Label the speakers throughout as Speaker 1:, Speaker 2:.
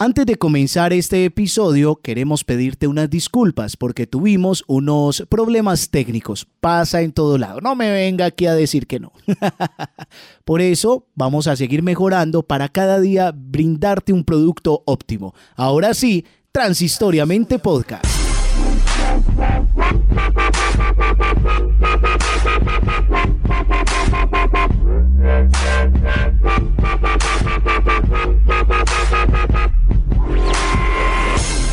Speaker 1: Antes de comenzar este episodio, queremos pedirte unas disculpas porque tuvimos unos problemas técnicos. Pasa en todo lado. No me venga aquí a decir que no. Por eso vamos a seguir mejorando para cada día brindarte un producto óptimo. Ahora sí, Transistoriamente Podcast. Yeah.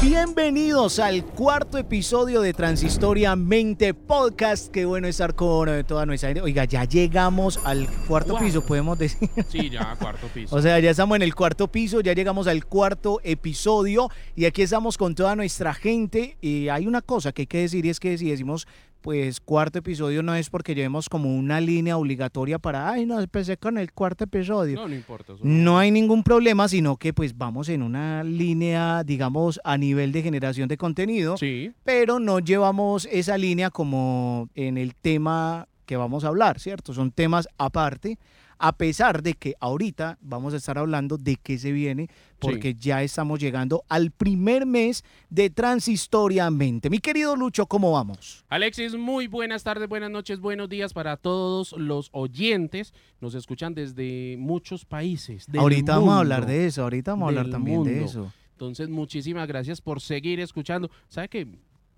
Speaker 1: Bienvenidos al cuarto episodio de Transistoria Mente Podcast. Qué bueno estar con eh, toda nuestra gente. Oiga, ya llegamos al cuarto
Speaker 2: Wow.
Speaker 1: piso, podemos decir.
Speaker 2: Sí, ya, cuarto piso.
Speaker 1: O sea, ya estamos en el cuarto piso, ya llegamos al cuarto episodio y aquí estamos con toda nuestra gente. Y hay una cosa que hay que decir y es que si decimos pues cuarto episodio no es porque llevemos como una línea obligatoria para, ay, no, empecé con el cuarto episodio.
Speaker 2: no, no importa. eso
Speaker 1: No hay ningún problema, sino que pues vamos en una línea, digamos, a nivel de generación de contenido,
Speaker 2: Sí,
Speaker 1: pero no llevamos esa línea como en el tema que vamos a hablar, ¿cierto? Son temas aparte, a pesar de que ahorita vamos a estar hablando de qué se viene, porque ya estamos llegando al primer mes de Transistoriamente. Mi querido Lucho, ¿cómo vamos?
Speaker 2: Alexis, muy buenas tardes, buenas noches, buenos días para todos los oyentes. Nos escuchan desde muchos países. del
Speaker 1: ahorita vamos a hablar de eso, ahorita vamos a hablar también de eso.
Speaker 2: Entonces, muchísimas gracias por seguir escuchando. ¿Sabe qué?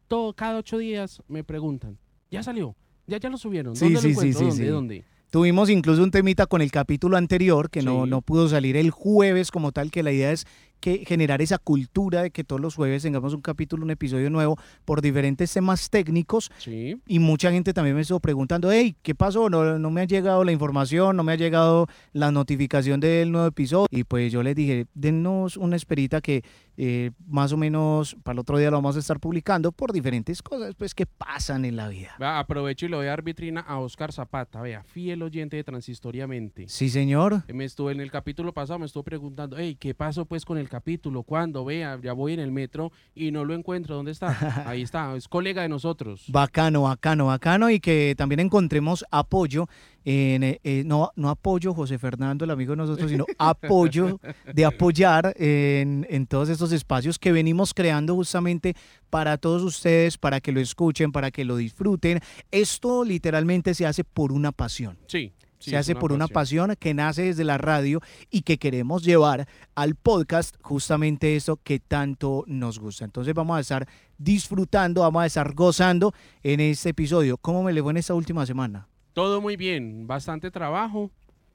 Speaker 2: Todo, cada ocho días me preguntan, ¿ya salió? ¿Ya, ya lo subieron?
Speaker 1: Sí,
Speaker 2: ¿Dónde
Speaker 1: sí,
Speaker 2: lo
Speaker 1: sí, sí,
Speaker 2: ¿Dónde?
Speaker 1: sí.
Speaker 2: ¿Dónde?
Speaker 1: Tuvimos incluso un temita con el capítulo anterior que no, no pudo salir el jueves como tal, que la idea es que generar esa cultura de que todos los jueves tengamos un capítulo, un episodio nuevo por diferentes temas técnicos
Speaker 2: Sí.
Speaker 1: y mucha gente también me estuvo preguntando, hey, ¿qué pasó? No, no me ha llegado la información, no me ha llegado la notificación del nuevo episodio y pues yo les dije, denos una esperita que eh, más o menos para el otro día lo vamos a estar publicando por diferentes cosas pues que pasan en la vida.
Speaker 2: Aprovecho y le voy a dar vitrina a Oscar Zapata, vea, fiel oyente de Transistoriamente.
Speaker 1: Sí, señor.
Speaker 2: Me estuvo en el capítulo pasado, me estuvo preguntando, hey, ¿qué pasó pues con el capítulo? ¿Cuándo? Vea, ya voy en el metro y no lo encuentro. ¿Dónde está? Ahí está, es colega de nosotros.
Speaker 1: Bacano, bacano, bacano y que también encontremos apoyo en, eh, eh, no, no apoyo José Fernando, el amigo de nosotros, sino apoyo de apoyar en, en todos estos espacios que venimos creando justamente para todos ustedes, para que lo escuchen, para que lo disfruten. Esto literalmente se hace por una pasión.
Speaker 2: Sí. Sí,
Speaker 1: se hace por una pasión que nace desde la radio y que queremos llevar al podcast justamente eso que tanto nos gusta. Entonces vamos a estar disfrutando, vamos a estar gozando en este episodio. ¿Cómo me le fue en esta última semana?
Speaker 2: Todo muy bien, bastante trabajo.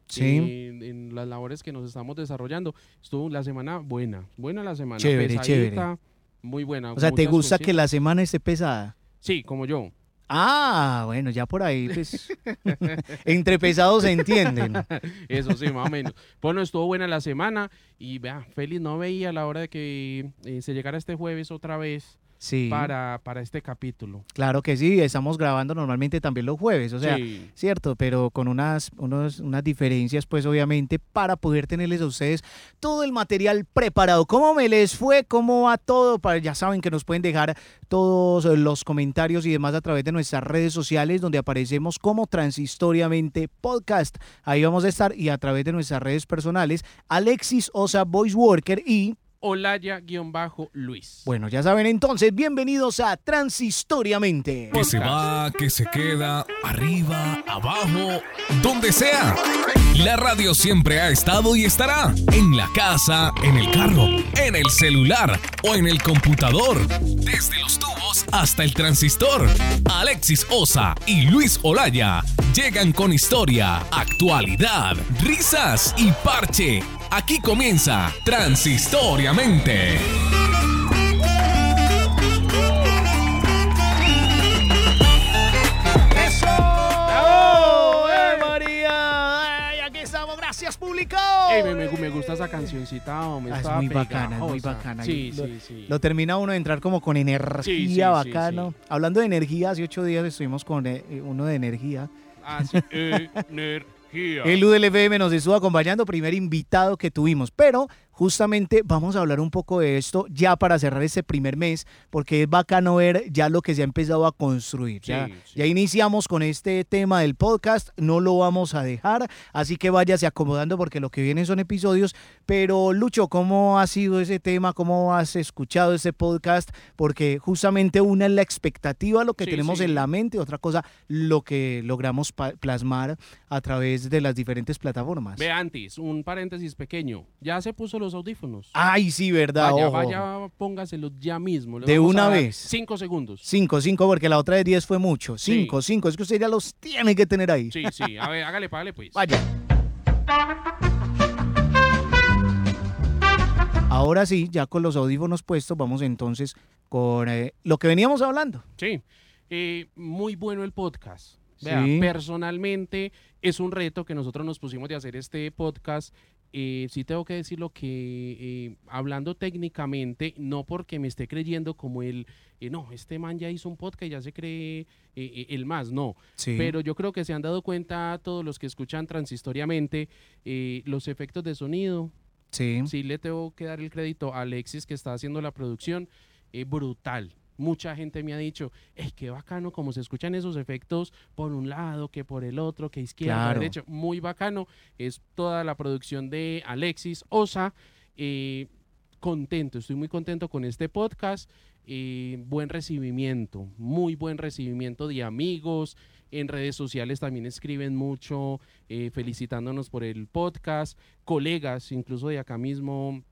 Speaker 1: Sí.
Speaker 2: En, en las labores que nos estamos desarrollando. Estuvo la semana buena, buena la semana.
Speaker 1: Chévere, chévere.
Speaker 2: pesadita, Muy buena.
Speaker 1: O sea, ¿te gusta que la semana esté pesada?
Speaker 2: Sí, como yo.
Speaker 1: Ah, bueno, ya por ahí, pues, entre pesados se entienden.
Speaker 2: Eso sí, más o menos. Bueno, estuvo buena la semana y vea, Félix no veía la hora de que eh, se llegara este jueves otra vez
Speaker 1: Sí,
Speaker 2: para, para este capítulo.
Speaker 1: claro que sí, estamos grabando normalmente también los jueves, o sea,
Speaker 2: sí.
Speaker 1: cierto, pero con unas, unos- unas diferencias, pues obviamente, para poder tenerles a ustedes todo el material preparado. ¿Cómo me les fue? ¿Cómo va todo? Para, ya saben que nos pueden dejar todos los comentarios y demás a través de nuestras redes sociales, donde aparecemos como Transistoriamente Podcast. Ahí vamos a estar y a través de nuestras redes personales, Alexis Osa Voice Worker y
Speaker 2: Olaya-Luis.
Speaker 1: bueno, ya saben entonces, bienvenidos a Transistoriamente.
Speaker 3: Que se va, que se queda, arriba, abajo, donde sea. La radio siempre ha estado y estará en la casa, en el carro, en el celular o en el computador. Desde los tubos hasta el transistor. Alexis Osa y Luis Olaya llegan con historia, actualidad, risas y parche. Aquí comienza Transistoriamente.
Speaker 2: Ey, me, gusta esa cancioncita, hombre.
Speaker 1: Ah, es muy bacana, es muy bacana.
Speaker 2: Sí,
Speaker 1: Lo-
Speaker 2: sí, sí.
Speaker 1: Lo termina uno de entrar como con energía
Speaker 2: Sí, sí, sí,
Speaker 1: bacano.
Speaker 2: sí.
Speaker 1: Hablando de energía, hace ocho días estuvimos con eh, uno de energía.
Speaker 2: Ah, sí. Energía.
Speaker 1: El UDLFM nos estuvo acompañando, primer invitado que tuvimos. Pero justamente vamos a hablar un poco de esto ya para cerrar este primer mes, porque es bacano ver ya lo que se ha empezado a construir. ya,
Speaker 2: Sí, sí.
Speaker 1: ya iniciamos con este tema del podcast, no lo vamos a dejar, así que váyase acomodando porque lo que vienen son episodios. Pero Lucho, ¿cómo ha sido ese tema? ¿Cómo has escuchado ese podcast? Porque justamente una es la expectativa, lo que
Speaker 2: Sí,
Speaker 1: tenemos en la mente, otra cosa, lo que logramos plasmar a través de las diferentes plataformas.
Speaker 2: Ve antes, un paréntesis pequeño. Ya se puso los audífonos.
Speaker 1: Ay, sí, verdad.
Speaker 2: vaya,
Speaker 1: ojo.
Speaker 2: vaya, póngaselos ya mismo. Le
Speaker 1: De una vez.
Speaker 2: Cinco segundos.
Speaker 1: Cinco, cinco, porque la otra de 10 fue mucho. Cinco, cinco. Es que usted ya los tiene que tener ahí.
Speaker 2: Sí, sí. A ver, hágale, págale pues.
Speaker 1: Vaya. Ahora sí, ya con los audífonos puestos, vamos entonces con eh, lo que veníamos hablando.
Speaker 2: Sí. Eh, muy bueno el podcast. Vea,
Speaker 1: Sí.
Speaker 2: personalmente es un reto que nosotros nos pusimos de hacer este podcast. Eh, sí tengo que decirlo que eh, hablando técnicamente, no porque me esté creyendo como el, eh, no, este man ya hizo un podcast ya se cree eh, el más, no.
Speaker 1: Sí.
Speaker 2: Pero yo creo que se han dado cuenta todos los que escuchan transistoriamente eh, los efectos de sonido.
Speaker 1: sí.
Speaker 2: Sí le tengo que dar el crédito a Alexis que está haciendo la producción. brutal. Mucha gente me ha dicho, ¡ay, qué bacano como se escuchan esos efectos por un lado, que por el otro, que izquierda,
Speaker 1: Claro.
Speaker 2: derecha! Muy bacano. Es toda la producción de Alexis Osa. eh, contento, estoy muy contento con este podcast. eh, buen recibimiento, muy buen recibimiento de amigos. En redes sociales también escriben mucho, eh, felicitándonos por el podcast. Colegas, incluso de acá mismo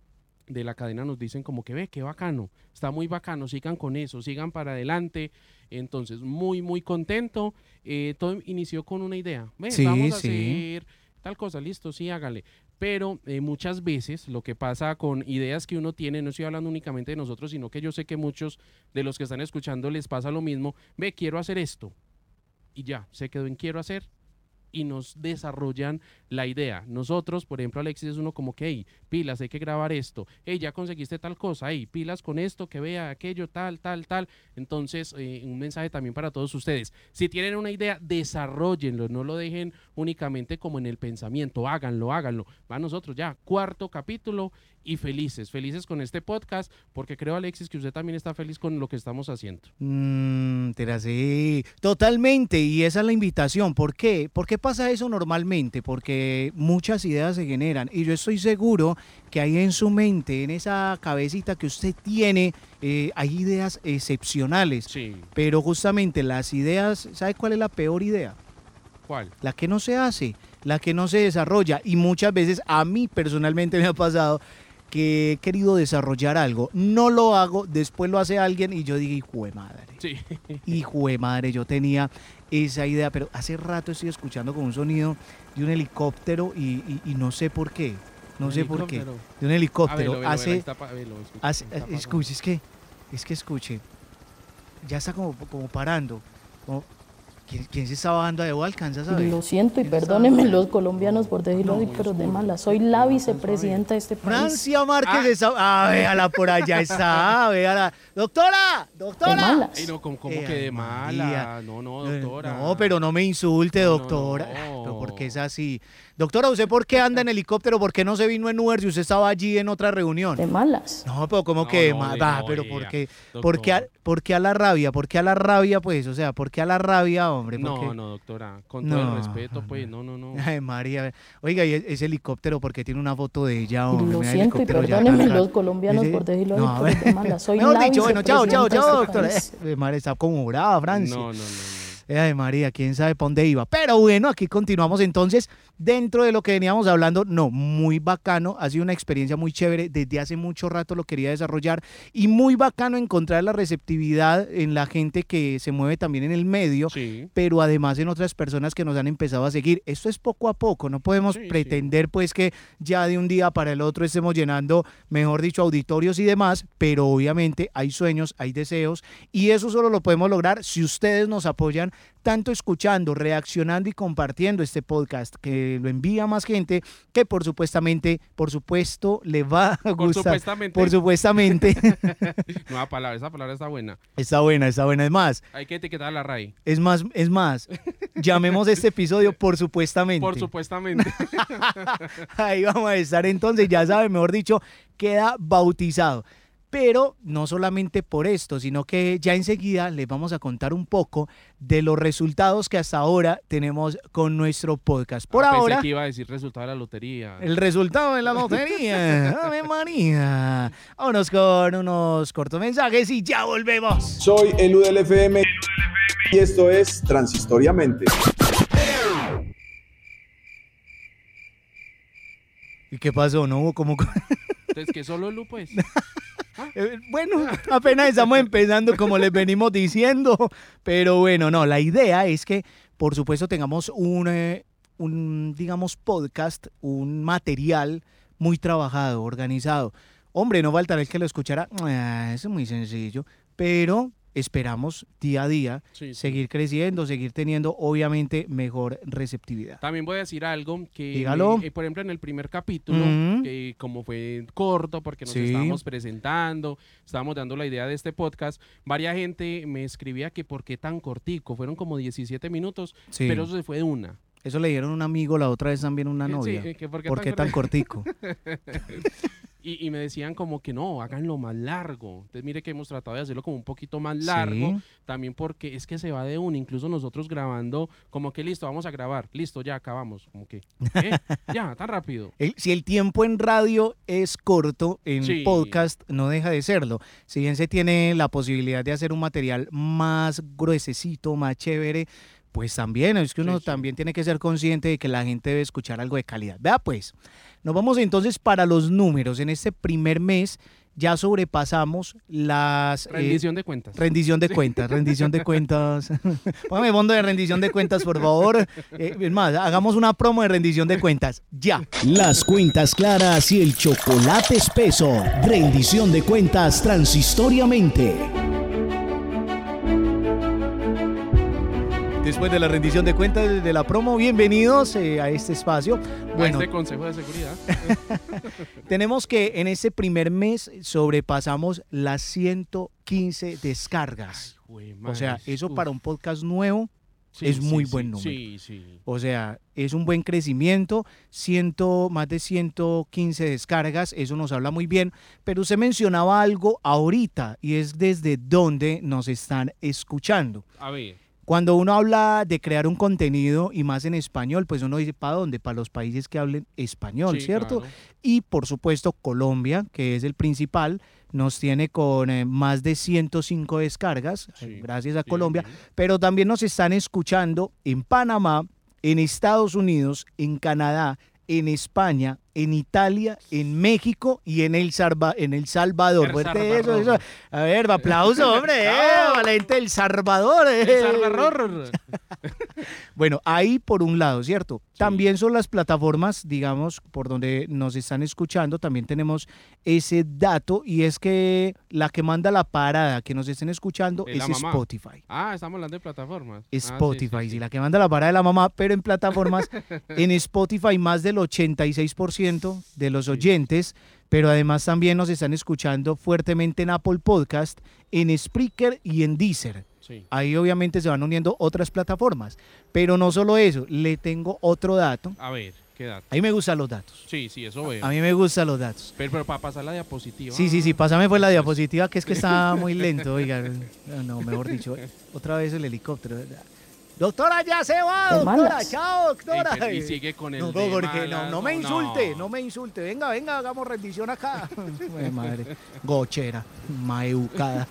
Speaker 2: de la cadena, nos dicen como que ve, qué bacano, está muy bacano, sigan con eso, sigan para adelante. Entonces, muy, muy contento. Eh, todo inició con una idea. Ve,
Speaker 1: Sí,
Speaker 2: vamos a
Speaker 1: sí.
Speaker 2: hacer tal cosa, listo, sí, hágale. Pero eh, muchas veces lo que pasa con ideas que uno tiene, no estoy hablando únicamente de nosotros, sino que yo sé que muchos de los que están escuchando les pasa lo mismo. Ve, quiero hacer esto. Y ya, se quedó en quiero hacer y nos desarrollan la idea. Nosotros, por ejemplo, Alexis es uno como que, hey, pilas, hay que grabar esto. Hey, ya conseguiste tal cosa. Hey, pilas con esto, que vea aquello, tal, tal, tal. Entonces, eh, un mensaje también para todos ustedes. Si tienen una idea, desarrollenlo. No lo dejen únicamente como en el pensamiento. Háganlo, háganlo. Va a nosotros ya. Cuarto capítulo y felices. Felices con este podcast porque creo, Alexis, que usted también está feliz con lo que estamos haciendo.
Speaker 1: Mm, sé. Totalmente, y esa es la invitación. ¿Por qué? ¿Por qué pasa eso normalmente? Porque muchas ideas se generan y yo estoy seguro que ahí en su mente, en esa cabecita que usted tiene, eh, hay ideas excepcionales.
Speaker 2: Sí.
Speaker 1: Pero justamente las ideas, ¿sabe cuál es la peor idea?
Speaker 2: ¿Cuál?
Speaker 1: La que no se hace, la que no se desarrolla. Y muchas veces a mí personalmente me ha pasado que he querido desarrollar algo, no lo hago, después lo hace alguien y yo digo, hijo de madre.
Speaker 2: Sí.
Speaker 1: Hijo de madre, yo tenía esa idea, pero hace rato estoy escuchando con un sonido de un helicóptero y, y- y no sé por qué. No sé por qué. De un
Speaker 2: Ah,
Speaker 1: helicóptero.
Speaker 2: velo, velo, velo, ahí
Speaker 1: hace,
Speaker 2: está pa- velo, escucha,
Speaker 1: hace-
Speaker 2: está pasando.
Speaker 1: escuche, es que, es que escuche. Ya está como, como parando. Como- ¿quién, quién se está bajando de alcanza, ¿sabes?
Speaker 4: Lo siento y perdónenme los colombianos por decirlo así, pero de mala. Soy la vicepresidenta de este país.
Speaker 1: Francia Márquez
Speaker 2: Ah.
Speaker 1: está. Ah, véala por allá está, véala. Doctora,
Speaker 4: De
Speaker 1: doctora.
Speaker 4: malas.
Speaker 2: Ay, no, como, como
Speaker 1: Eh,
Speaker 2: que de
Speaker 1: María.
Speaker 2: mala. No, no, doctora.
Speaker 1: No, pero no me insulte,
Speaker 2: No, no,
Speaker 1: doctora.
Speaker 2: no.
Speaker 1: Pero ¿por qué es así? Doctora, ¿usted por qué anda en helicóptero? ¿Por qué no se vino en Uber si usted estaba allí en otra reunión?
Speaker 4: De malas.
Speaker 1: No, pero como
Speaker 2: No,
Speaker 1: que
Speaker 2: no,
Speaker 1: va,
Speaker 2: no,
Speaker 1: pero ¿por qué? ¿Por qué, a,
Speaker 2: doctor.
Speaker 1: por qué a la rabia? ¿Por qué a la rabia, pues? O sea, ¿por qué a la rabia, hombre? ¿Por
Speaker 2: No,
Speaker 1: qué?
Speaker 2: no, doctora. Con todo
Speaker 1: No,
Speaker 2: el respeto, pues, no, no, no.
Speaker 1: Ay, María. Oiga, y ese helicóptero, ¿por qué tiene una foto de ella, hombre?
Speaker 4: Lo siento y perdónenme los colombianos
Speaker 1: Ese-
Speaker 4: por decirlo
Speaker 1: No,
Speaker 4: de malas. Soy
Speaker 1: Mejor
Speaker 4: la
Speaker 1: dicho, bueno, chao, chao, chao, doctora. Eh, madre, está como brava, Francia.
Speaker 2: No, no, no.
Speaker 1: Ay, María, quién sabe para dónde iba. Pero bueno, aquí continuamos entonces dentro de lo que veníamos hablando. No, muy bacano. Ha sido una experiencia muy chévere. Desde hace mucho rato lo quería desarrollar y muy bacano encontrar la receptividad en la gente que se mueve también en el medio,
Speaker 2: Sí.
Speaker 1: pero además en otras personas que nos han empezado a seguir. Esto es poco a poco. No podemos
Speaker 2: Sí, sí.
Speaker 1: pretender pues que ya de un día para el otro estemos llenando, mejor dicho, auditorios y demás, pero obviamente hay sueños, hay deseos y eso solo lo podemos lograr si ustedes nos apoyan tanto escuchando, reaccionando y compartiendo este podcast, que lo envía a más gente, que por supuestamente, por supuesto, le va a
Speaker 2: Por
Speaker 1: gustar.
Speaker 2: supuestamente.
Speaker 1: Por supuestamente.
Speaker 2: Nueva palabra, esa palabra está buena.
Speaker 1: está buena, está buena. Es más,
Speaker 2: Hay que etiquetar a la RAI.
Speaker 1: es más, es más. Llamemos este episodio por supuestamente.
Speaker 2: Por supuestamente.
Speaker 1: Ahí vamos a estar entonces, ya saben, mejor dicho, queda bautizado. Pero no solamente por esto, sino que ya enseguida les vamos a contar un poco de los resultados que hasta ahora tenemos con nuestro podcast. Por
Speaker 2: Ah, pensé
Speaker 1: ahora,
Speaker 2: que iba a decir resultado de la lotería.
Speaker 1: el resultado de la lotería. ¡Ave María! Vámonos con unos cortos mensajes y ya volvemos.
Speaker 5: Soy Elu del FM y esto es Transistoriamente.
Speaker 1: ¿Y qué pasó? ¿No hubo como...
Speaker 2: Entonces, que solo Lu, pues.
Speaker 1: Eh, Bueno, apenas estamos empezando como les venimos diciendo, pero bueno, no, la idea es que por supuesto tengamos un, eh, un digamos, podcast, un material muy trabajado, organizado. Hombre, no faltará el que lo escuchara, "Ah, es muy sencillo, pero esperamos día a día
Speaker 2: Sí, sí.
Speaker 1: seguir creciendo, seguir teniendo obviamente mejor receptividad.
Speaker 2: También voy a decir algo que, eh, por ejemplo, en el primer capítulo, como fue corto, porque nos
Speaker 1: Sí.
Speaker 2: estábamos presentando, estábamos dando la idea de este podcast, varias gente me escribía que por qué tan cortico, fueron como 17 minutos, pero eso se fue de una.
Speaker 1: Eso le dieron a un amigo la otra vez también una
Speaker 2: Sí,
Speaker 1: novia.
Speaker 2: eh, que por qué
Speaker 1: ¿Por
Speaker 2: tan
Speaker 1: qué tan cortico?
Speaker 2: Y, y me decían como que no, háganlo más largo. Entonces mire que hemos tratado de hacerlo como un poquito más largo,
Speaker 1: Sí.
Speaker 2: también porque es que se va de una, incluso nosotros grabando, como que listo, vamos a grabar, listo, ya acabamos, como que, ¿eh? ya, tan rápido.
Speaker 1: El- si el tiempo en radio es corto, en
Speaker 2: Sí.
Speaker 1: podcast no deja de serlo. Si bien se tiene la posibilidad de hacer un material más gruesecito, más chévere, pues también es que uno
Speaker 2: Sí, sí.
Speaker 1: también tiene que ser consciente de que la gente debe escuchar algo de calidad. Vea pues, nos vamos entonces para los números. En este primer mes ya sobrepasamos las... eh,
Speaker 2: Rendición de cuentas.
Speaker 1: Rendición de cuentas, rendición de cuentas. Póngame fondo de rendición de cuentas, por favor. Eh, es más, hagamos una promo de rendición de cuentas. Ya.
Speaker 6: Las cuentas claras y el chocolate espeso. Rendición de cuentas transitoriamente.
Speaker 1: Después de la rendición de cuentas de la promo, bienvenidos eh, a este espacio.
Speaker 2: a
Speaker 1: Bueno,
Speaker 2: este consejo de seguridad.
Speaker 1: tenemos que en este primer mes sobrepasamos las 115 descargas. O sea, eso
Speaker 2: uf.
Speaker 1: para un podcast nuevo
Speaker 2: Sí,
Speaker 1: es muy
Speaker 2: sí,
Speaker 1: buen número.
Speaker 2: Sí.
Speaker 1: O sea, es un buen crecimiento, ciento, más de 115 descargas, eso nos habla muy bien, pero usted mencionaba algo ahorita y es desde dónde nos están escuchando.
Speaker 2: A ver,
Speaker 1: Cuando uno habla de crear un contenido y más en español, pues uno dice, ¿para dónde? Para los países que hablen español,
Speaker 2: sí,
Speaker 1: ¿cierto?
Speaker 2: claro.
Speaker 1: Y por supuesto Colombia, que es el principal, nos tiene con eh, más de 105 descargas, eh,
Speaker 2: Sí,
Speaker 1: gracias a
Speaker 2: sí,
Speaker 1: Colombia, pero también nos están escuchando en Panamá, en Estados Unidos, en Canadá, en España, en Italia, en México y en El, Salva- en el Salvador.
Speaker 2: El
Speaker 1: Fuerte eso, eso. A ver, aplauso, hombre, eh, la gente del Salvador. eh.
Speaker 2: El Salvador.
Speaker 1: Bueno, ahí por un lado, ¿cierto? También son las plataformas, digamos, por donde nos están escuchando, también tenemos ese dato y es que la que manda la parada que nos estén escuchando
Speaker 2: Es.
Speaker 1: Spotify.
Speaker 2: Ah, estamos hablando de plataformas. Ah,
Speaker 1: Spotify,
Speaker 2: sí,
Speaker 1: sí,
Speaker 2: sí.
Speaker 1: la que manda la parada de la mamá, pero en plataformas, en Spotify más del 86% de los oyentes, pero además también nos están escuchando fuertemente en Apple Podcast, en Spreaker y en Deezer.
Speaker 2: Sí.
Speaker 1: Ahí obviamente se van uniendo otras plataformas. Pero no solo eso, le tengo otro dato.
Speaker 2: A ver, ¿qué edad?
Speaker 1: A mí me gustan los datos.
Speaker 2: Sí, sí, eso veo.
Speaker 1: A mí me gustan los datos.
Speaker 2: Pero, pero para pasar la diapositiva.
Speaker 1: Sí, sí, sí, pásame pues la diapositiva que es que está muy lento, oiga. No, mejor dicho, otra vez el helicóptero. Doctora, ya se va, doctora. Chao, doctora.
Speaker 2: Ey, y sigue con el
Speaker 1: No,
Speaker 2: de
Speaker 1: porque no,
Speaker 2: malas,
Speaker 1: no me
Speaker 2: no,
Speaker 1: insulte,
Speaker 2: no.
Speaker 1: no. me insulte. Venga, venga, hagamos rendición acá. Ay, madre. Gochera, maeducada.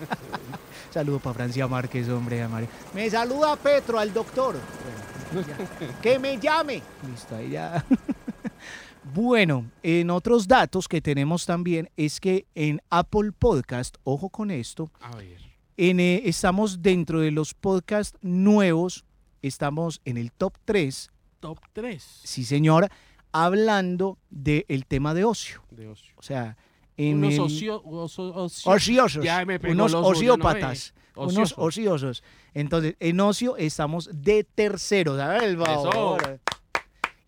Speaker 1: Saludo para Francia Márquez, hombre, madre. Me saluda Petro, al doctor. Bueno, ya. que me llame. Listo, ahí ya. Bueno, en otros datos que tenemos también es que en Apple Podcast, ojo con esto,
Speaker 2: A ver.
Speaker 1: En, eh, estamos dentro de los podcasts nuevos, estamos en el top 3,
Speaker 2: Top 3
Speaker 1: sí señor, hablando del tema de ocio.
Speaker 2: de ocio.
Speaker 1: O sea, en
Speaker 2: Unos
Speaker 1: el-
Speaker 2: ocio, oso- ocio-
Speaker 1: ociosos,
Speaker 2: Ya me pegó
Speaker 1: unos
Speaker 2: los ya no
Speaker 1: ociópatas, unos
Speaker 2: Ociosos.
Speaker 1: Entonces, en ocio estamos de tercero, ¿sabes? El favor.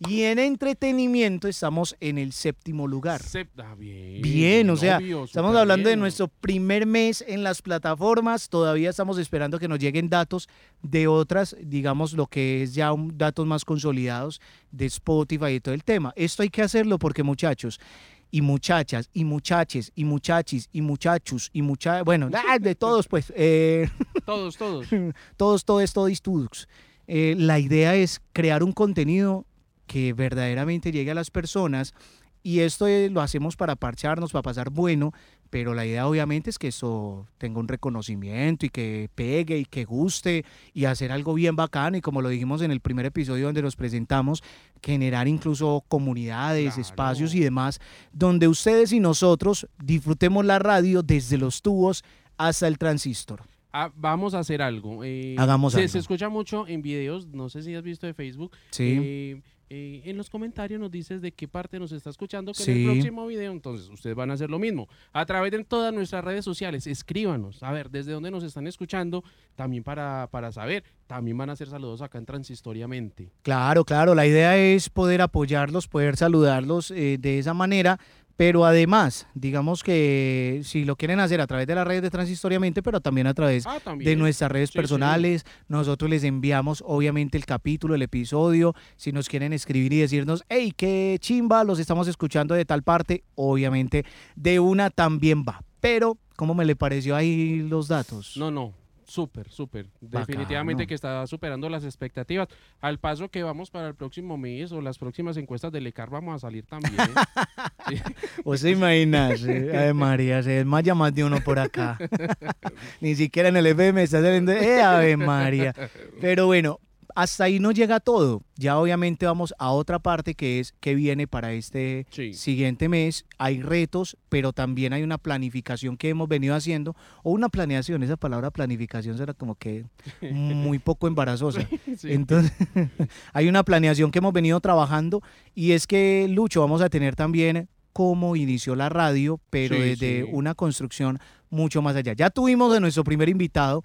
Speaker 1: Y en entretenimiento estamos en el séptimo lugar.
Speaker 2: Ah, bien.
Speaker 1: Bien, o sea,
Speaker 2: obvio,
Speaker 1: estamos hablando de nuestro primer mes en las plataformas, todavía estamos esperando que nos lleguen datos de otras, digamos lo que es ya un- datos más consolidados de Spotify y todo el tema. Esto hay que hacerlo porque muchachos y muchachas y muchaches y muchachis y muchachos y mucha, bueno, ah, de todos pues, eh,
Speaker 2: Todos, todos.
Speaker 1: todos, todos, todos, todos. Eh, la idea es crear un contenido que verdaderamente llegue a las personas y esto eh, lo hacemos para parcharnos, para pasar bueno, pero la idea obviamente es que eso tenga un reconocimiento y que pegue y que guste y hacer algo bien bacano y como lo dijimos en el primer episodio donde nos presentamos, generar incluso comunidades,
Speaker 2: Claro.
Speaker 1: espacios y demás, donde ustedes y nosotros disfrutemos la radio desde los tubos hasta el transistor.
Speaker 2: Ah, vamos a hacer algo. eh,
Speaker 1: Hagamos
Speaker 2: se,
Speaker 1: algo.
Speaker 2: Se escucha mucho en videos, no sé si has visto de Facebook.
Speaker 1: Sí.
Speaker 2: eh, eh, en los comentarios nos dices de qué parte nos está escuchando, que en el próximo video, entonces ustedes van a hacer lo mismo. A través de todas nuestras redes sociales, escríbanos, a ver, desde dónde nos están escuchando, también para, para saber. También van a hacer saludos acá en Transistoriamente.
Speaker 1: Claro, claro, la idea es poder apoyarlos, poder saludarlos eh, de esa manera, pero además, digamos que si lo quieren hacer a través de las redes de Transistoriamente, pero también a través
Speaker 2: Ah, también.
Speaker 1: de nuestras redes
Speaker 2: Sí, sí.
Speaker 1: personales, nosotros les enviamos obviamente el capítulo, el episodio, si nos quieren escribir y decirnos, hey, qué chimba, los estamos escuchando de tal parte, obviamente de una también va. Pero, ¿cómo me le pareció ahí los datos?
Speaker 2: No, no, súper, súper. Definitivamente que está superando las expectativas. Al paso que vamos para el próximo mes o las próximas encuestas del ECAR vamos a salir también. Sí.
Speaker 1: ¿Vos te imaginas? eh? Ay, María, se desmaya más de uno por acá. Ni siquiera en el FM está saliendo. ¡Eh, Ave María! Pero bueno, hasta ahí no llega todo. Ya obviamente vamos a otra parte que es que viene para este
Speaker 2: Sí.
Speaker 1: siguiente mes. Hay retos, pero también hay una planificación que hemos venido haciendo. O una planeación. Esa palabra planificación será como que muy poco embarazosa.
Speaker 2: Sí.
Speaker 1: Entonces, hay una planeación que hemos venido trabajando y es que, Lucho, vamos a tener también cómo inició la radio, pero
Speaker 2: Sí,
Speaker 1: desde
Speaker 2: sí.
Speaker 1: una construcción mucho más allá. Ya tuvimos a nuestro primer invitado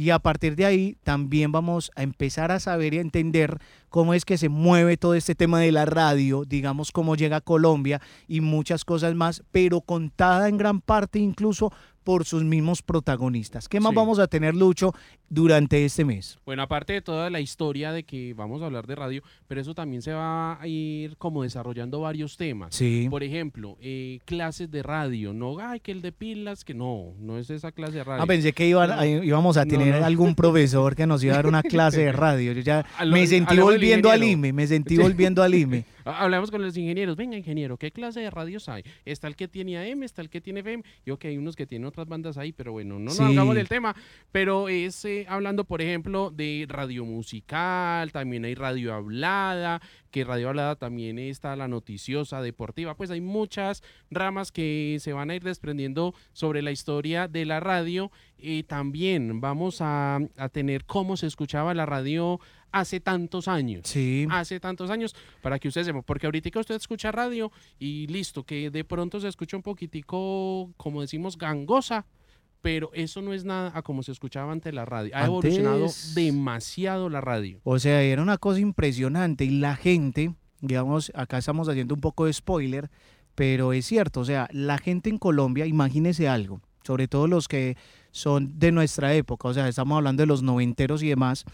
Speaker 1: y a partir de ahí también vamos a empezar a saber y a entender cómo es que se mueve todo este tema de la radio, digamos cómo llega a Colombia y muchas cosas más, pero contada en gran parte incluso por sus mismos protagonistas. ¿Qué más
Speaker 2: Sí.
Speaker 1: vamos a tener, Lucho, durante este mes?
Speaker 2: Bueno, aparte de toda la historia de que vamos a hablar de radio, pero eso también se va a ir como desarrollando varios temas.
Speaker 1: Sí.
Speaker 2: Por ejemplo, eh, clases de radio, no, ay, que el de pilas, que no, no es esa clase de radio.
Speaker 1: Ah, pensé que iban-
Speaker 2: No.
Speaker 1: íbamos a tener
Speaker 2: no.
Speaker 1: algún profesor que nos iba a dar una clase de radio. Yo ya
Speaker 2: lo-
Speaker 1: me sentí volviendo al. IME, me sentí volviendo al IME.
Speaker 2: Ha- Hablamos con los ingenieros, venga ingeniero, ¿qué clase de radios hay? Está el que tiene AM, está el que tiene FM, y ok, hay unos que tienen otras bandas ahí, pero bueno, no nos
Speaker 1: Sí.
Speaker 2: hagamos del tema, pero es eh, hablando, por ejemplo, de radio musical, también hay radio hablada, que radio hablada también está la noticiosa, deportiva, pues hay muchas ramas que se van a ir desprendiendo sobre la historia de la radio, y también vamos a, a tener cómo se escuchaba la radio hace tantos años
Speaker 1: Sí.
Speaker 2: hace tantos años para que ustedes sepan, porque ahorita usted escucha radio y listo, que de pronto se escucha un poquitico, como decimos, gangosa, pero eso no es nada a como se escuchaba antes la radio. Ha evolucionado demasiado la radio.
Speaker 1: O sea, era una cosa impresionante y la gente, digamos, acá estamos haciendo un poco de spoiler, pero es cierto, o sea, la gente en Colombia, imagínese algo, sobre todo los que son de nuestra época, o sea, estamos hablando de los noventeros y demás.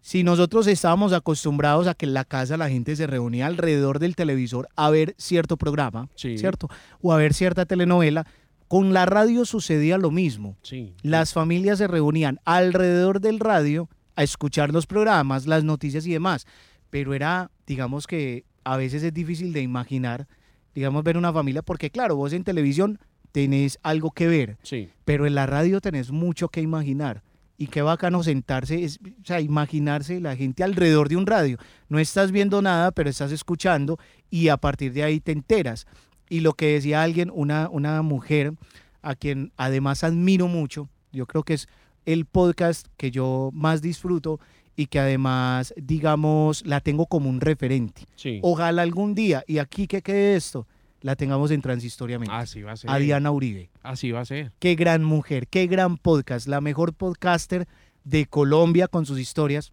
Speaker 1: Si nosotros estábamos acostumbrados a que en la casa la gente se reunía alrededor del televisor a ver cierto programa,
Speaker 2: Sí.
Speaker 1: ¿cierto? O a ver cierta telenovela, con la radio sucedía lo mismo.
Speaker 2: Sí.
Speaker 1: Las familias se reunían alrededor del radio a escuchar los programas, las noticias y demás. Pero era, digamos que a veces es difícil de imaginar, digamos, ver una familia, porque claro, vos en televisión tenés algo que ver,
Speaker 2: Sí.
Speaker 1: pero en la radio tenés mucho que imaginar. Y qué bacano sentarse, es, o sea, imaginarse la gente alrededor de un radio. No estás viendo nada, pero estás escuchando y a partir de ahí te enteras. Y lo que decía alguien, una, una mujer a quien además admiro mucho, yo creo que es el podcast que yo más disfruto y que además, digamos, la tengo como un referente.
Speaker 2: Sí.
Speaker 1: Ojalá algún día, y aquí que quede esto, la tengamos en Transistoriamente.
Speaker 2: Así va a ser.
Speaker 1: a Diana Uribe.
Speaker 2: Así va a ser.
Speaker 1: Qué gran mujer, qué gran podcast, la mejor podcaster de Colombia con sus historias.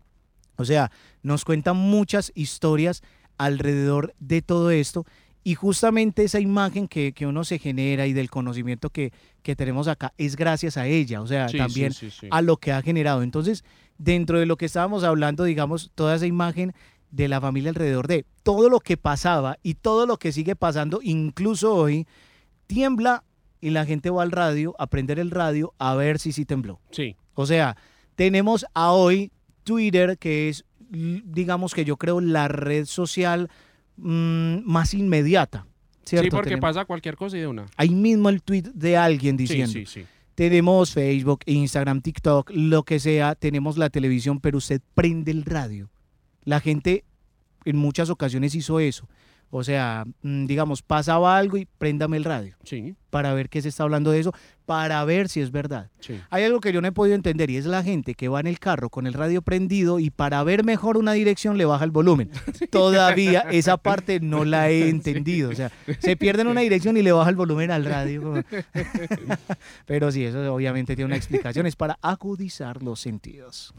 Speaker 1: O sea, nos cuenta muchas historias alrededor de todo esto y justamente esa imagen que, que uno se genera y del conocimiento que, que tenemos acá es gracias a ella, o sea,
Speaker 2: sí,
Speaker 1: también
Speaker 2: sí, sí.
Speaker 1: a lo que ha generado. Entonces, dentro de lo que estábamos hablando, digamos, toda esa imagen de la familia alrededor de todo lo que pasaba y todo lo que sigue pasando, incluso hoy, tiembla y la gente va al radio, a prender el radio, a ver si sí tembló.
Speaker 2: Sí.
Speaker 1: O sea, tenemos a hoy Twitter, que es, digamos que yo creo, la red social mm, más inmediata. ¿cierto?
Speaker 2: Sí, porque
Speaker 1: Tenemos-
Speaker 2: pasa cualquier cosa y de una.
Speaker 1: Ahí mismo el tweet de alguien diciendo.
Speaker 2: Sí, sí, sí.
Speaker 1: Tenemos Facebook, Instagram, TikTok, lo que sea, tenemos la televisión, pero usted prende el radio. La gente en muchas ocasiones hizo eso. O sea, mm, digamos, pasaba algo y préndame el radio
Speaker 2: Sí,
Speaker 1: para ver qué se está hablando de eso, para ver si es verdad.
Speaker 2: sí.
Speaker 1: Hay algo que yo no he podido entender y es la gente que va en el carro con el radio prendido y para ver mejor una dirección le baja el volumen. Todavía esa parte no la he entendido. O sea, se pierde en una dirección y le baja el volumen al radio. Pero sí, eso obviamente tiene una explicación. Es para agudizar los sentidos.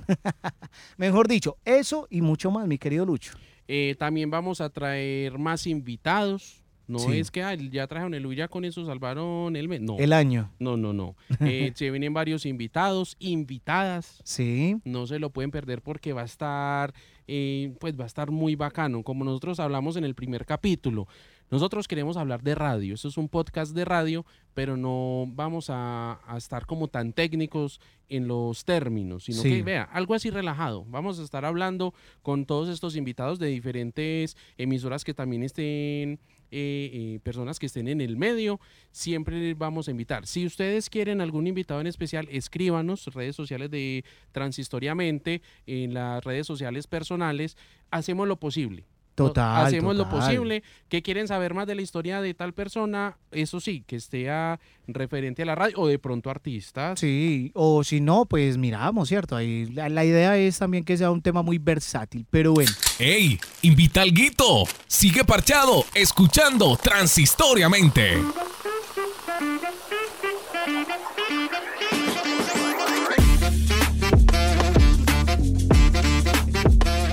Speaker 1: Mejor dicho, eso y mucho más, mi querido Lucho.
Speaker 2: Eh, también vamos a traer más invitados. No
Speaker 1: Sí.
Speaker 2: es que ya trajeron el ya con eso salvaron el mes. No,
Speaker 1: El año.
Speaker 2: no, no, no. Eh, se vienen varios invitados, invitadas.
Speaker 1: Sí.
Speaker 2: No se lo pueden perder porque va a estar, eh, pues va a estar muy bacano. Como nosotros hablamos en el primer capítulo, nosotros queremos hablar de radio. Esto es un podcast de radio, pero no vamos a, a estar como tan técnicos en los términos, sino
Speaker 1: Sí.
Speaker 2: que vea, algo así relajado. Vamos a estar hablando con todos estos invitados de diferentes emisoras que también estén, eh, eh, personas que estén en el medio. Siempre les vamos a invitar. Si ustedes quieren algún invitado en especial, escríbanos, redes sociales de Transistoriamente, en las redes sociales personales. Hacemos lo posible.
Speaker 1: Total.
Speaker 2: Hacemos lo posible. que quieren saber más de la historia de tal persona? Eso sí, que esté a- referente a la radio o de pronto artistas.
Speaker 1: Sí, o si no, pues miramos, ¿cierto? Ahí la, la idea es también que sea un tema muy versátil, pero bueno.
Speaker 3: ¡Ey! ¡Invita al guito! Sigue parchado, escuchando Transistoriamente.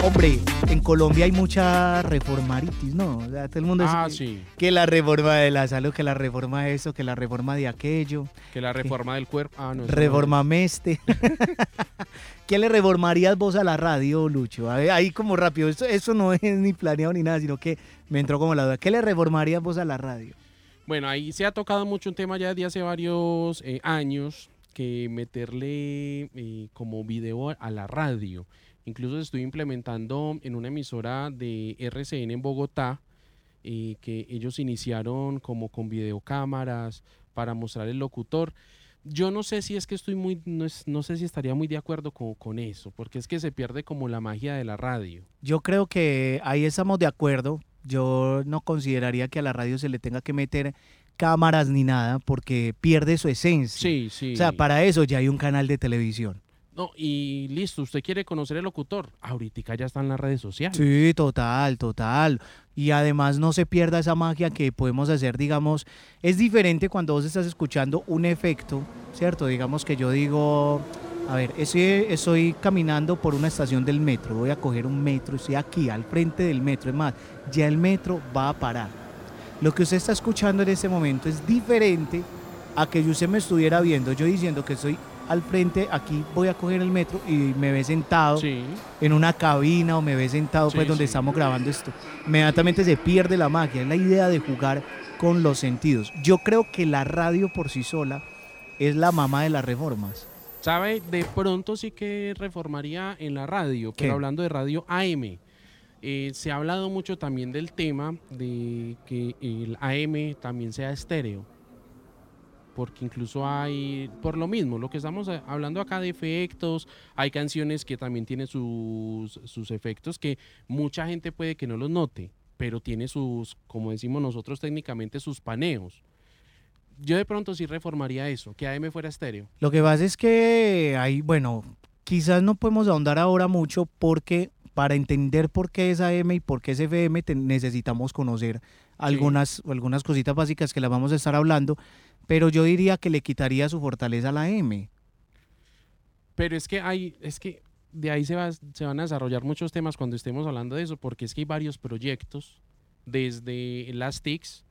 Speaker 1: Hombre, en Colombia hay mucha reformaritis, ¿no? O sea, todo el mundo
Speaker 2: Ah,
Speaker 1: dice
Speaker 2: sí.
Speaker 1: que la reforma de la salud, que la reforma de eso, que la reforma de aquello,
Speaker 2: Que la reforma del cuerpo. Ah, no.
Speaker 1: reforma meste. ¿Qué le reformarías vos a la radio, Lucho? A ver, Ahí como rápido, eso, eso no es ni planeado ni nada, sino que me entró como la duda. ¿Qué le reformarías vos a la radio?
Speaker 2: Bueno, ahí se ha tocado mucho un tema ya de hace varios eh, años, que meterle eh, como video a la radio. Incluso estoy implementando en una emisora de RCN en Bogotá, eh, que ellos iniciaron como con videocámaras para mostrar el locutor. Yo no sé si es que estoy muy, no, es- no sé si estaría muy de acuerdo con, con eso, porque es que se pierde como la magia de la radio.
Speaker 1: Yo creo que ahí estamos de acuerdo. Yo no consideraría que a la radio se le tenga que meter cámaras ni nada porque pierde su esencia.
Speaker 2: Sí, sí.
Speaker 1: O sea, para eso ya hay un canal de televisión.
Speaker 2: No, y listo, usted quiere conocer el locutor. Ahorita ya está en las redes sociales.
Speaker 1: Sí, total, total. Y además no se pierda esa magia que podemos hacer, digamos, es diferente cuando vos estás escuchando un efecto, ¿cierto? Digamos que yo digo, a ver, estoy, caminando por una estación del metro, voy a coger un metro, estoy aquí al frente del metro, es más, ya el metro va a parar. Lo que usted está escuchando en este momento es diferente a que usted me estuviera viendo, yo diciendo que estoy al frente, aquí voy a coger el metro y me ve sentado
Speaker 2: Sí.
Speaker 1: en una cabina o me ve sentado pues donde
Speaker 2: sí.
Speaker 1: estamos grabando esto. Inmediatamente se pierde la magia, es la idea de jugar con los sentidos. Yo creo que la radio por sí sola es la mamá de las reformas.
Speaker 2: ¿Sabe? De pronto sí que reformaría en la radio, pero
Speaker 1: ¿Qué?
Speaker 2: hablando de radio AM. eh, se ha hablado mucho también del tema de que el AM también sea estéreo. Porque incluso hay, por lo mismo, lo que estamos eh, hablando acá de efectos, hay canciones que también tienen sus, sus efectos que mucha gente puede que no los note, pero tiene sus, como decimos nosotros técnicamente, sus paneos. Yo de pronto sí reformaría eso, que AM fuera estéreo.
Speaker 1: Lo que pasa es que hay, bueno, quizás no podemos ahondar ahora mucho porque para entender por qué es AM y por qué es FM te- necesitamos conocer algunas, algunas cositas básicas que las vamos a estar hablando, pero yo diría que le quitaría su fortaleza a la AM.
Speaker 2: Pero es que hay, es que de ahí se, va, se van a desarrollar muchos temas cuando estemos hablando de eso, porque es que hay varios proyectos desde las TICs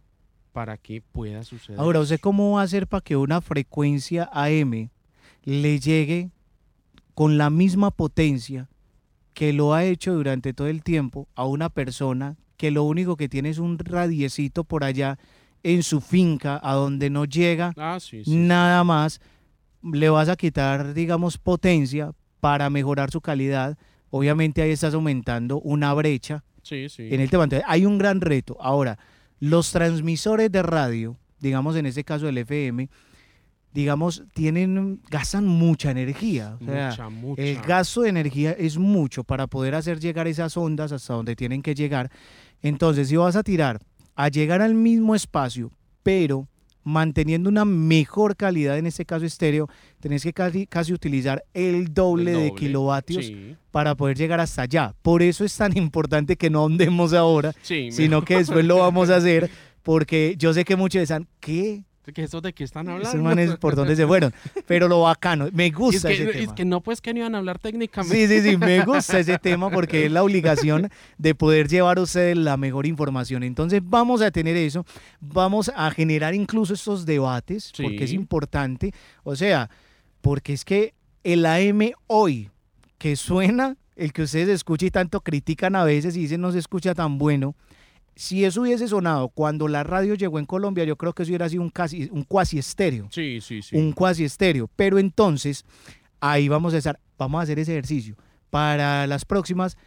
Speaker 2: para que pueda suceder.
Speaker 1: Ahora, ¿usted cómo va a hacer para que una frecuencia AM le llegue con la misma potencia que lo ha hecho durante todo el tiempo a una persona que lo único que tiene es un radiecito por allá en su finca a donde no llega
Speaker 2: Ah, sí, sí, sí.
Speaker 1: nada más? Le vas a quitar, digamos, potencia para mejorar su calidad. Obviamente ahí estás aumentando una brecha en el tema. Entonces, hay un gran reto. Ahora, los transmisores de radio, digamos en este caso el FM, digamos, tienen, gastan mucha energía. O sea,
Speaker 2: Mucha, mucha.
Speaker 1: el gasto de energía es mucho para poder hacer llegar esas ondas hasta donde tienen que llegar. Entonces, si vas a tirar a llegar al mismo espacio, pero manteniendo una mejor calidad, en este caso estéreo, tenés que casi, casi utilizar el doble,
Speaker 2: El
Speaker 1: de kilovatios
Speaker 2: sí.
Speaker 1: para poder llegar hasta allá. Por eso es tan importante que no andemos ahora,
Speaker 2: Sí,
Speaker 1: sino
Speaker 2: mejor.
Speaker 1: que después lo vamos a hacer, porque yo sé que muchos están, ¿qué?
Speaker 2: ¿Que ¿Eso de qué están hablando?
Speaker 1: Esos manes por dónde se fueron. Pero lo bacano, me
Speaker 2: Y es,
Speaker 1: gusta
Speaker 2: que,
Speaker 1: ese
Speaker 2: es
Speaker 1: tema.
Speaker 2: que no, pues que no iban a hablar técnicamente.
Speaker 1: Sí, sí, sí, me gusta ese tema porque es la obligación de poder llevar a ustedes la mejor información. Entonces vamos a tener eso, vamos a generar incluso estos debates, porque es importante. O sea, porque es que el AM hoy que suena, el que ustedes escuchan y tanto critican a veces y dicen no se escucha tan bueno, si eso hubiese sonado cuando la radio llegó en Colombia, yo creo que eso hubiera sido un, casi, un cuasi estéreo
Speaker 2: Sí, sí, sí.
Speaker 1: un cuasi estéreo. Pero entonces, ahí vamos a estar, vamos a hacer ese ejercicio. Para las próximas,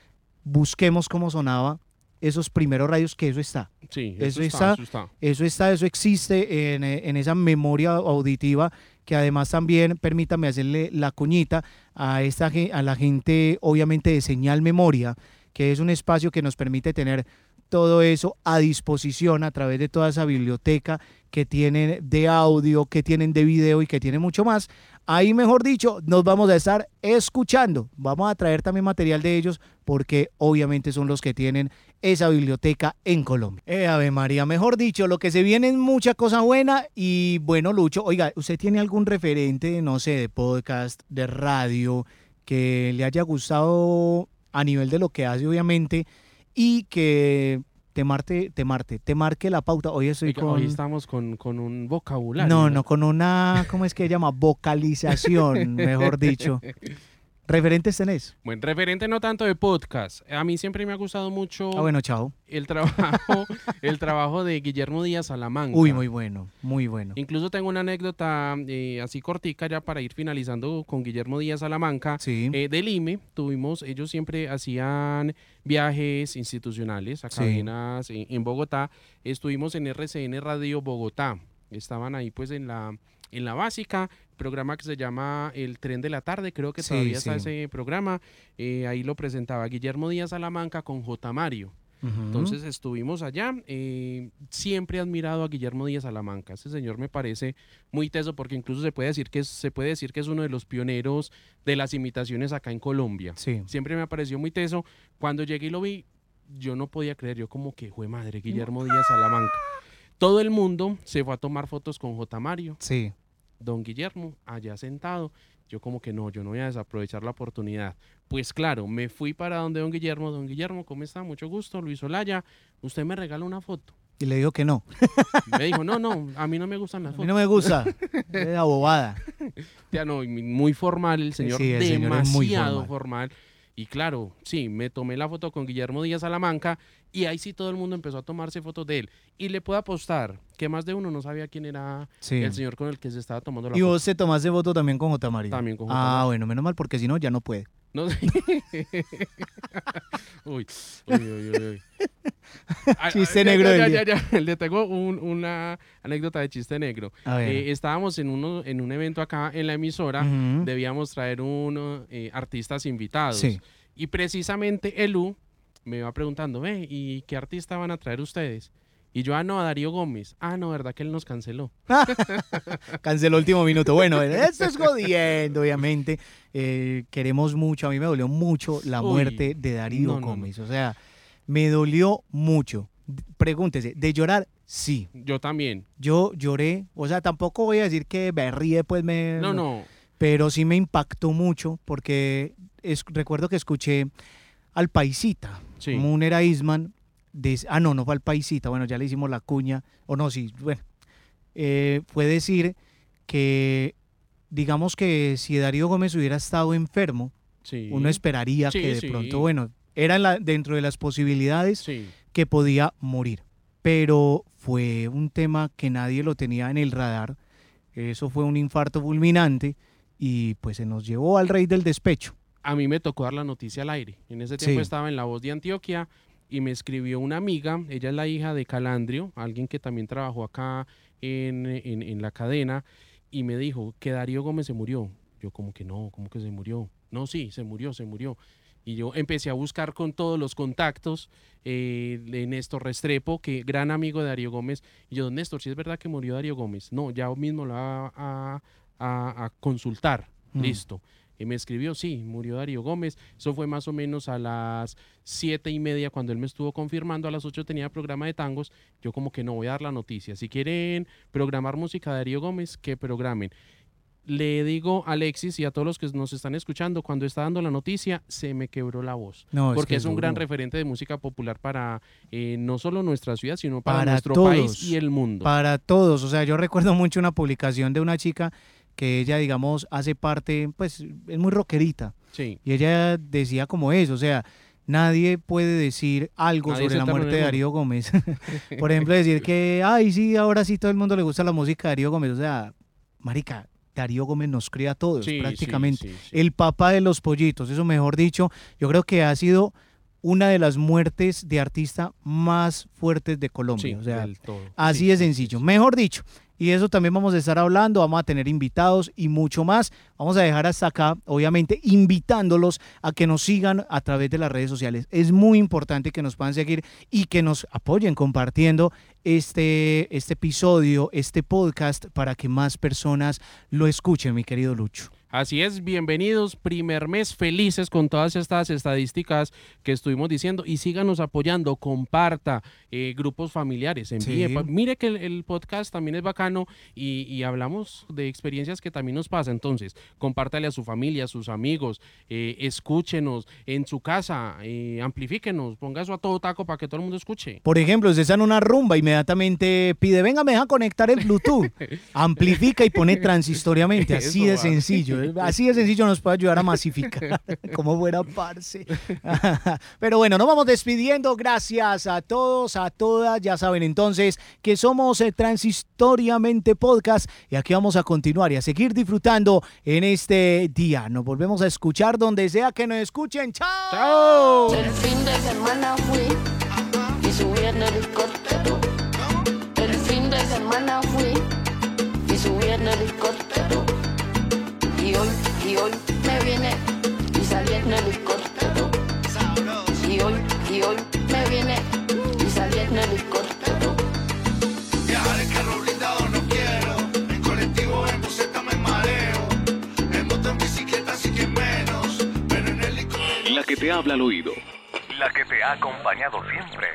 Speaker 1: busquemos cómo sonaba esos primeros radios, que eso está.
Speaker 2: Sí,
Speaker 1: Eso,
Speaker 2: eso
Speaker 1: está,
Speaker 2: está, eso está.
Speaker 1: eso está, eso existe en, en esa memoria auditiva que además también, permítame hacerle la cuñita a, esta, a la gente, obviamente, de señal memoria, que es un espacio que nos permite tener todo eso a disposición a través de toda esa biblioteca que tienen de audio, que tienen de video y que tienen mucho más. Ahí, mejor dicho, nos vamos a estar escuchando. Vamos a traer también material de ellos porque obviamente son los que tienen esa biblioteca en Colombia. Eh, Ave María, mejor dicho, lo que se viene es mucha cosa buena y bueno, Lucho, oiga, ¿usted tiene algún referente, no sé, de podcast, de radio, que le haya gustado a nivel de lo que hace, obviamente, y que te marte, te marte, te marque la pauta? Hoy estoy con...
Speaker 2: Hoy estamos con, con un vocabulario.
Speaker 1: No, no, con una, ¿cómo es que se llama? Vocalización, mejor dicho. ¿Referentes tenés?
Speaker 2: Bueno, referente no tanto de podcast. A mí siempre me ha gustado mucho
Speaker 1: Ah, bueno, chao.
Speaker 2: el trabajo, el trabajo de Guillermo Díaz Salamanca.
Speaker 1: Uy, muy bueno, muy bueno.
Speaker 2: Incluso tengo una anécdota eh, así cortica ya para ir finalizando con Guillermo Díaz Salamanca.
Speaker 1: Sí.
Speaker 2: Eh, del IME tuvimos, ellos siempre hacían viajes institucionales a
Speaker 1: Sí.
Speaker 2: cadenas en, en Bogotá. Estuvimos en RCN Radio Bogotá. Estaban ahí pues en la, en la básica, programa que se llama El Tren de la Tarde, creo que
Speaker 1: Sí,
Speaker 2: todavía está
Speaker 1: sí.
Speaker 2: ese programa. Eh, ahí lo presentaba Guillermo Díaz Salamanca con J. Mario. Entonces estuvimos allá. eh, siempre he admirado a Guillermo Díaz Salamanca. Ese señor me parece muy teso porque incluso se puede decir que es, se puede decir que es uno de los pioneros de las imitaciones acá en Colombia.
Speaker 1: Sí.
Speaker 2: Siempre me pareció muy teso. Cuando llegué y lo vi, yo no podía creer. Yo como que, fue madre, Guillermo Díaz Salamanca. Todo el mundo se fue a tomar fotos con J. Mario.
Speaker 1: Sí.
Speaker 2: Don Guillermo allá sentado. Yo como que no, yo no voy a desaprovechar la oportunidad. Pues claro, me fui para donde don Guillermo. Don Guillermo, ¿cómo está? Mucho gusto. Luis Olaya, usted me regala una foto.
Speaker 1: Y le digo que no.
Speaker 2: Me dijo, no, no, a mí no me gustan las
Speaker 1: A mí
Speaker 2: fotos.
Speaker 1: no me gusta. Es la bobada.
Speaker 2: Ya no, muy formal el señor,
Speaker 1: Sí, el señor es muy
Speaker 2: demasiado
Speaker 1: formal.
Speaker 2: formal. Y claro, sí, me tomé la foto con Guillermo Díaz Salamanca y ahí sí todo el mundo empezó a tomarse fotos de él. Y le puedo apostar que más de uno no sabía quién era
Speaker 1: Sí.
Speaker 2: el señor con el que se estaba tomando la
Speaker 1: Y
Speaker 2: foto.
Speaker 1: vos te tomaste voto también con J. María.
Speaker 2: También con J.
Speaker 1: Ah,
Speaker 2: María.
Speaker 1: bueno, menos mal, porque si no, ya no puede.
Speaker 2: No sé. uy, uy, uy, uy, uy. Ah,
Speaker 1: Chiste
Speaker 2: ah,
Speaker 1: negro
Speaker 2: ya, ya, ya, Le tengo un- una anécdota de chiste negro. Eh, estábamos en, uno, en un evento acá en la emisora.
Speaker 1: Ujú.
Speaker 2: Debíamos traer unos artistas invitados.
Speaker 1: Sí.
Speaker 2: Y precisamente Elu me iba preguntando, ve, ¿y qué artista van a traer ustedes? Y yo, ah, no, a Darío Gómez. Ah, no, ¿verdad que él nos canceló?
Speaker 1: Canceló último minuto. Bueno, esto es jodiendo, obviamente. Eh, queremos mucho, a mí me dolió mucho la
Speaker 2: Uy,
Speaker 1: muerte de Darío
Speaker 2: no, no, no.
Speaker 1: Gómez. O sea, me dolió mucho. Pregúntese, ¿de llorar? Sí.
Speaker 2: Yo también.
Speaker 1: Yo lloré, o sea, tampoco voy a decir que me ríe, pues me...
Speaker 2: No, no.
Speaker 1: Pero sí me impactó mucho porque es- recuerdo que escuché al Paisita,
Speaker 2: Sí.
Speaker 1: Munera Isman, des- ah, no, no fue al Paisita, bueno, ya le hicimos la cuña, o no, sí, bueno, eh, fue decir que, digamos que si Darío Gómez hubiera estado enfermo,
Speaker 2: Sí.
Speaker 1: uno esperaría
Speaker 2: Sí,
Speaker 1: que de pronto, bueno, era la- dentro de las posibilidades que podía morir. Pero fue un tema que nadie lo tenía en el radar. Eso fue un infarto fulminante y pues se nos llevó al rey del despecho.
Speaker 2: A mí me tocó dar la noticia al aire. En ese tiempo
Speaker 1: Sí.
Speaker 2: estaba en La Voz de Antioquia y me escribió una amiga, ella es la hija de Calandrio, alguien que también trabajó acá en, en- en la cadena, y me dijo que Darío Gómez se murió. Yo como que no, como que se murió. No, sí, se murió, se murió. Y yo empecé a buscar con todos los contactos eh, de Néstor Restrepo, que gran amigo de Darío Gómez. Y yo, Néstor, si es verdad que murió Darío Gómez. No, ya mismo lo va a, a- a consultar.
Speaker 1: Mm.
Speaker 2: Listo. Y me escribió, sí, murió Darío Gómez. Eso fue más o menos a las siete y media cuando él me estuvo confirmando. A las ocho tenía programa de tangos. Yo como que no voy a dar la noticia. Si quieren programar música de Darío Gómez, que programen. Le digo a Alexis y a todos los que nos están escuchando, cuando está dando la noticia, se me quebró la voz.
Speaker 1: No, es
Speaker 2: porque
Speaker 1: que
Speaker 2: es, un gran referente de música popular para eh, no solo nuestra ciudad, sino para,
Speaker 1: Para
Speaker 2: nuestro
Speaker 1: todos.
Speaker 2: país y el mundo.
Speaker 1: Para todos. O sea, yo recuerdo mucho una publicación de una chica que ella, digamos, hace parte, pues es muy rockerita.
Speaker 2: Sí.
Speaker 1: Y ella decía como eso, o sea, nadie puede decir algo
Speaker 2: Nadie
Speaker 1: sobre la muerte de. Darío Gómez. Por ejemplo, decir que, ay, sí, ahora sí todo el mundo le gusta la música de Darío Gómez. O sea, marica, Darío Gómez nos cría a todos,
Speaker 2: Sí,
Speaker 1: prácticamente.
Speaker 2: sí, sí.
Speaker 1: El papá de los pollitos, eso mejor dicho, yo creo que ha sido una de las muertes de artista más fuertes de Colombia. O sea. Así
Speaker 2: Sí,
Speaker 1: de sencillo. Mejor dicho. Y eso también vamos a estar hablando, vamos a tener invitados y mucho más. Vamos a dejar hasta acá, obviamente, invitándolos a que nos sigan a través de las redes sociales. Es muy importante que nos puedan seguir y que nos apoyen compartiendo este, este episodio, este podcast, para que más personas lo escuchen, mi querido Lucho.
Speaker 2: Así es, bienvenidos, primer mes felices con todas estas estadísticas que estuvimos diciendo y síganos apoyando, comparta, eh, grupos familiares, envíe.
Speaker 1: Sí.
Speaker 2: Mire que el, el podcast también es bacano y, y hablamos de experiencias que también nos pasa, entonces compártale a su familia, a sus amigos, eh, escúchenos en su casa, eh, amplifíquenos, ponga eso a todo taco para que todo el mundo escuche.
Speaker 1: Por ejemplo, si está en una rumba, inmediatamente pide, venga, me deja conectar el Bluetooth. Amplifica y pone transitoriamente. Así
Speaker 2: Eso
Speaker 1: de sencillo. Así de sencillo nos puede ayudar a masificar. Como fuera parce. Pero bueno, nos vamos despidiendo. Gracias a todos, a todas. Ya saben entonces que somos eh, Transistoriamente Podcast. Y aquí vamos a continuar y a seguir disfrutando en este día. Nos volvemos a escuchar donde sea que nos escuchen. ¡Chao!
Speaker 2: ¡Chao!
Speaker 7: El fin de semana fui y subí en el helicóptero. El fin de semana fui y subí en el helicóptero. Y hoy, y hoy me vine y salí en el helicóptero. Y hoy, y hoy me vine y salí en el helicóptero.
Speaker 8: Viajar en carro blindado no quiero. En colectivo, en buseta me mareo. En moto, en bicicleta, sí que menos. Pero en helicóptero.
Speaker 3: La que te habla al oído.
Speaker 9: La que te ha acompañado siempre.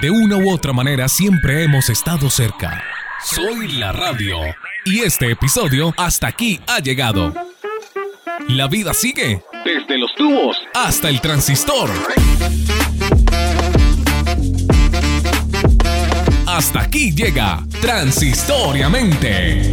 Speaker 3: De una u otra manera siempre hemos estado cerca. Soy la radio. Y este episodio hasta aquí ha llegado. La vida sigue. Desde los tubos hasta el transistor. Hasta aquí llega Transistoriamente.